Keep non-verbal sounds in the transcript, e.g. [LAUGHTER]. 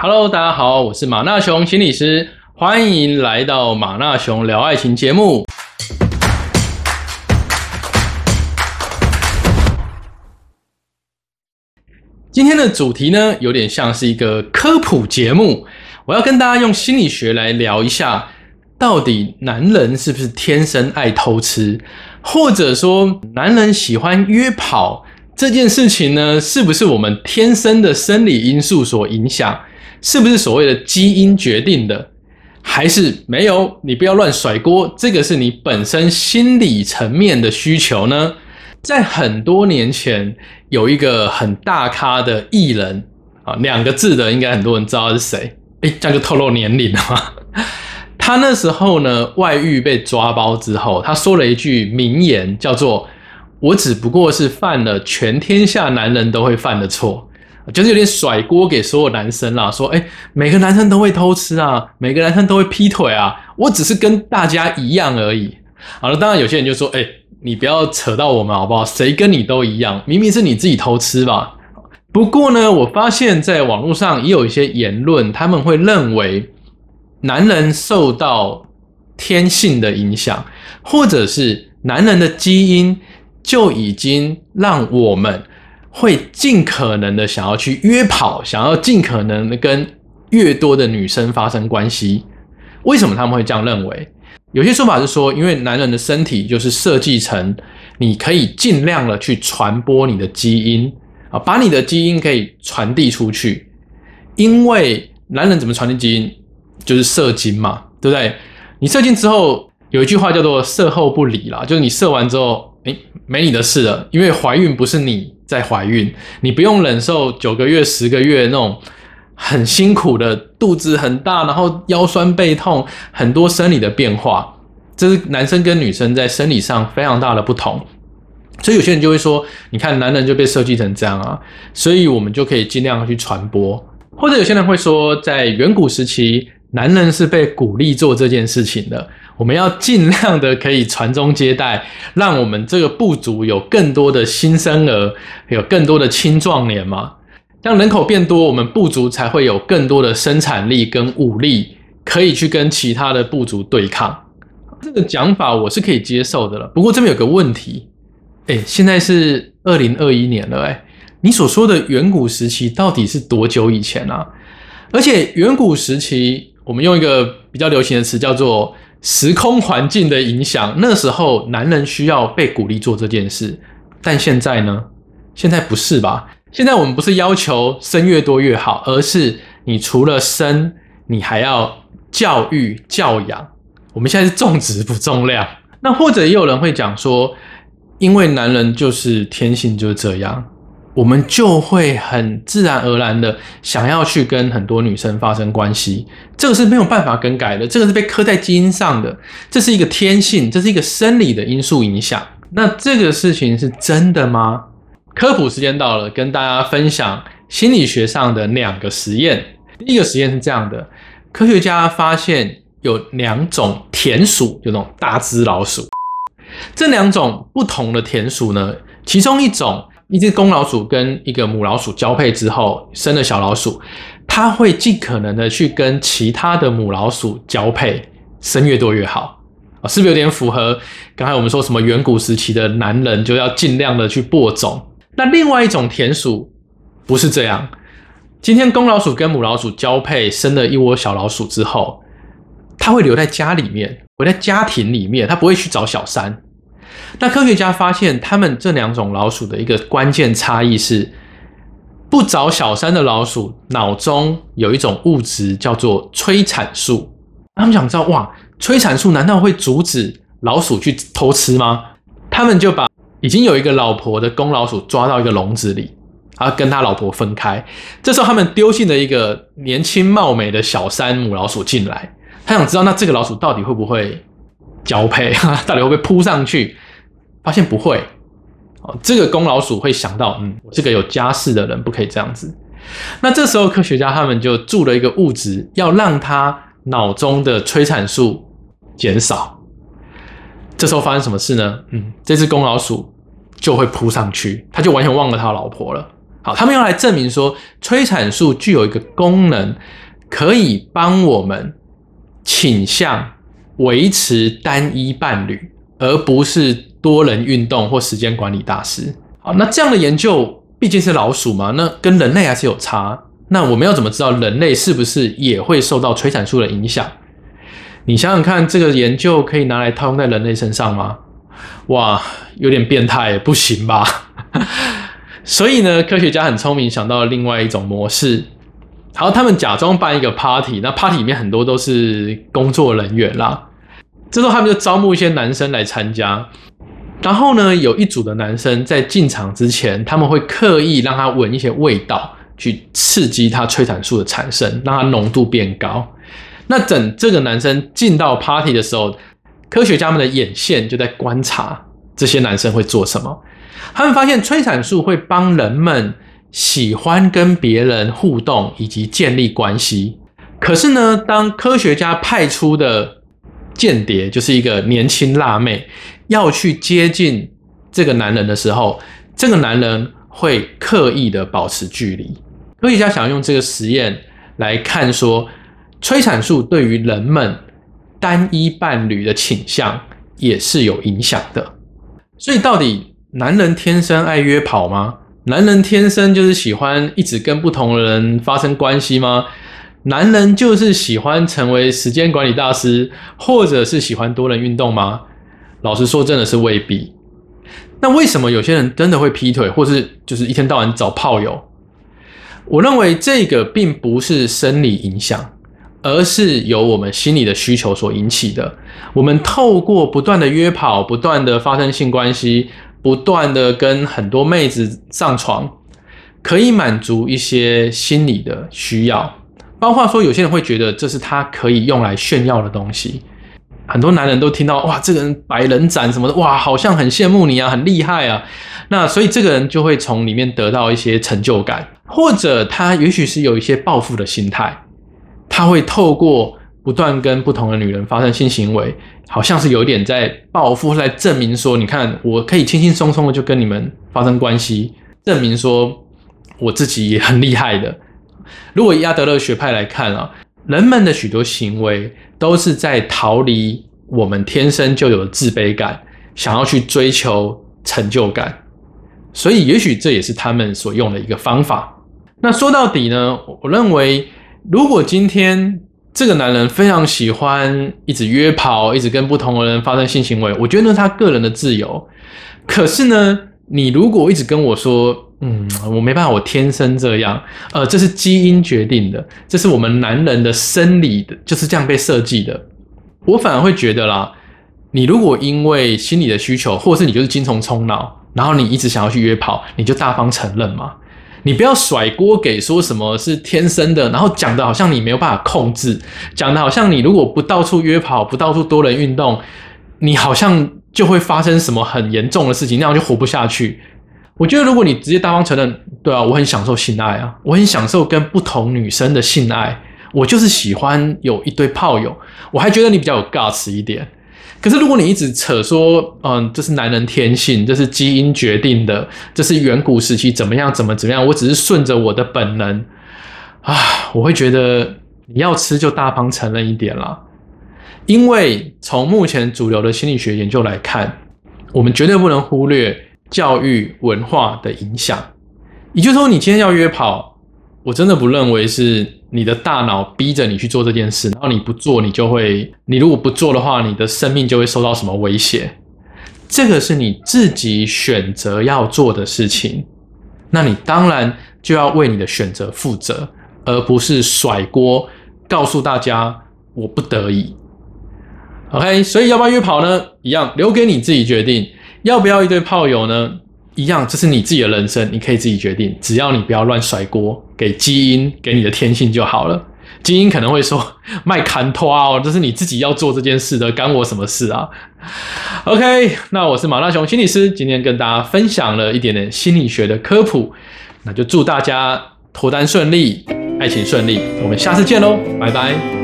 Hello，大家好，我是马纳雄心理师，欢迎来到马纳雄聊爱情节目。今天的主题呢，有点像是一个科普节目，我要跟大家用心理学来聊一下，到底男人是不是天生爱偷吃，或者说男人喜欢约跑这件事情呢，是不是我们天生的生理因素所影响？是不是所谓的基因决定的，还是没有？你不要乱甩锅，这个是你本身心理层面的需求呢？在很多年前，有一个很大咖的艺人啊，两个字的，应该很多人知道是谁？哎，这样就透露年龄了吗？[LAUGHS] 他那时候呢，外遇被抓包之后，他说了一句名言，叫做“我只不过是犯了全天下男人都会犯的错”。就是有点甩锅给所有男生啦，说，哎，每个男生都会偷吃啊，每个男生都会劈腿啊，我只是跟大家一样而已。好了，当然有些人就说，哎，你不要扯到我们好不好？谁跟你都一样，明明是你自己偷吃吧。不过呢，我发现在网络上也有一些言论，他们会认为男人受到天性的影响，或者是男人的基因就已经让我们。会尽可能的想要去约跑，想要尽可能的跟越多的女生发生关系。为什么他们会这样认为？有些说法是说，因为男人的身体就是设计成你可以尽量的去传播你的基因啊，把你的基因可以传递出去。因为男人怎么传递基因，就是射精嘛，对不对？你射精之后，有一句话叫做“射后不理”啦，就是你射完之后，哎，没你的事了，因为怀孕不是你。在怀孕，你不用忍受九个月、十个月那种很辛苦的肚子很大，然后腰酸背痛，很多生理的变化。这是男生跟女生在生理上非常大的不同。所以有些人就会说：“你看，男人就被设计成这样啊，所以我们就可以尽量去传播。”或者有些人会说，在远古时期，男人是被鼓励做这件事情的。我们要尽量的可以传宗接代，让我们这个部族有更多的新生儿，有更多的青壮年嘛。让人口变多，我们部族才会有更多的生产力跟武力，可以去跟其他的部族对抗。这个讲法我是可以接受的了。不过这边有个问题，哎，现在是二零二一年了，哎，你所说的远古时期到底是多久以前啊？而且远古时期，我们用一个比较流行的词叫做。时空环境的影响，那时候男人需要被鼓励做这件事，但现在呢？现在不是吧？现在我们不是要求生越多越好，而是你除了生，你还要教育教养。我们现在是重质不重量。那或者也有人会讲说，因为男人就是天性就是这样。我们就会很自然而然的想要去跟很多女生发生关系，这个是没有办法更改的，这个是被刻在基因上的，这是一个天性，这是一个生理的因素影响。那这个事情是真的吗？科普时间到了，跟大家分享心理学上的两个实验。第一个实验是这样的：科学家发现有两种田鼠，就那种大只老鼠，这两种不同的田鼠呢，其中一种。一只公老鼠跟一个母老鼠交配之后生了小老鼠，它会尽可能的去跟其他的母老鼠交配，生越多越好啊，是不是有点符合刚才我们说什么远古时期的男人就要尽量的去播种？那另外一种田鼠不是这样，今天公老鼠跟母老鼠交配生了一窝小老鼠之后，它会留在家里面，留在家庭里面，它不会去找小三。那科学家发现，他们这两种老鼠的一个关键差异是，不找小三的老鼠脑中有一种物质叫做催产素。他们想知道，哇，催产素难道会阻止老鼠去偷吃吗？他们就把已经有一个老婆的公老鼠抓到一个笼子里，然后跟他老婆分开。这时候，他们丢进了一个年轻貌美的小三母老鼠进来，他想知道，那这个老鼠到底会不会交配？[LAUGHS] 到底会不会扑上去？发现不会，哦，这个公老鼠会想到，嗯，这个有家室的人不可以这样子。那这时候科学家他们就注了一个物质，要让他脑中的催产素减少。这时候发生什么事呢？嗯，这只公老鼠就会扑上去，他就完全忘了他老婆了。好，他们要来证明说，催产素具有一个功能，可以帮我们倾向维持单一伴侣，而不是多人运动或时间管理大师。好，那这样的研究毕竟是老鼠嘛，那跟人类还是有差。那我们要怎么知道人类是不是也会受到催产素的影响？你想想看，这个研究可以拿来套用在人类身上吗？哇，有点变态，不行吧？[LAUGHS] 所以呢，科学家很聪明，想到了另外一种模式。好，他们假装办一个 party，那 party 里面很多都是工作人员啦。这时候他们就招募一些男生来参加。然后呢，有一组的男生在进场之前，他们会刻意让他闻一些味道。去刺激他催产素的产生，让它浓度变高。那等这个男生进到 party 的时候，科学家们的眼线就在观察这些男生会做什么。他们发现催产素会帮人们喜欢跟别人互动以及建立关系。可是呢，当科学家派出的间谍就是一个年轻辣妹要去接近这个男人的时候，这个男人会刻意的保持距离。科学家想用这个实验来看，说催产素对于人们单一伴侣的倾向也是有影响的。所以，到底男人天生爱约跑吗？男人天生就是喜欢一直跟不同的人发生关系吗？男人就是喜欢成为时间管理大师，或者是喜欢多人运动吗？老实说，真的是未必。那为什么有些人真的会劈腿，或是就是一天到晚找炮友？我认为这个并不是生理影响，而是由我们心理的需求所引起的。我们透过不断的约跑、不断的发生性关系、不断的跟很多妹子上床，可以满足一些心理的需要。包括说，有些人会觉得这是他可以用来炫耀的东西。很多男人都听到哇，这个人百人斩什么的，哇，好像很羡慕你啊，很厉害啊。那所以这个人就会从里面得到一些成就感。或者他也许是有一些报复的心态，他会透过不断跟不同的女人发生性行为，好像是有点在报复，来证明说，你看我可以轻轻松松的就跟你们发生关系，证明说我自己很厉害的。如果以亚德勒学派来看啊，人们的许多行为都是在逃离我们天生就有的自卑感，想要去追求成就感，所以也许这也是他们所用的一个方法。那说到底呢？我认为，如果今天这个男人非常喜欢一直约跑，一直跟不同的人发生性行为，我觉得那是他个人的自由。可是呢，你如果一直跟我说，嗯，我没办法，我天生这样，呃，这是基因决定的，这是我们男人的生理的，就是这样被设计的。我反而会觉得啦，你如果因为心理的需求，或者是你就是精虫冲脑，然后你一直想要去约跑，你就大方承认嘛。你不要甩锅给说什么是天生的，然后讲的好像你没有办法控制，讲的好像你如果不到处约跑，不到处多人运动，你好像就会发生什么很严重的事情，那样就活不下去。我觉得如果你直接大方承认，对啊，我很享受性爱啊，我很享受跟不同女生的性爱，我就是喜欢有一堆炮友，我还觉得你比较有 guts 一点。可是，如果你一直扯说，嗯，这是男人天性，这是基因决定的，这是远古时期怎么样，怎么怎么样，我只是顺着我的本能啊，我会觉得你要吃就大方承认一点啦。因为从目前主流的心理学研究来看，我们绝对不能忽略教育文化的影响。也就是说，你今天要约跑，我真的不认为是。你的大脑逼着你去做这件事，然后你不做，你就会，你如果不做的话，你的生命就会受到什么威胁？这个是你自己选择要做的事情，那你当然就要为你的选择负责，而不是甩锅告诉大家我不得已。OK，所以要不要约跑呢？一样留给你自己决定。要不要一堆炮友呢？一样，这是你自己的人生，你可以自己决定，只要你不要乱甩锅给基因，给你的天性就好了。基因可能会说 [LAUGHS] 卖砍拖哦，这是你自己要做这件事的，干我什么事啊？OK，那我是马大雄心理师，今天跟大家分享了一点点心理学的科普，那就祝大家脱单顺利，爱情顺利，我们下次见喽，拜拜。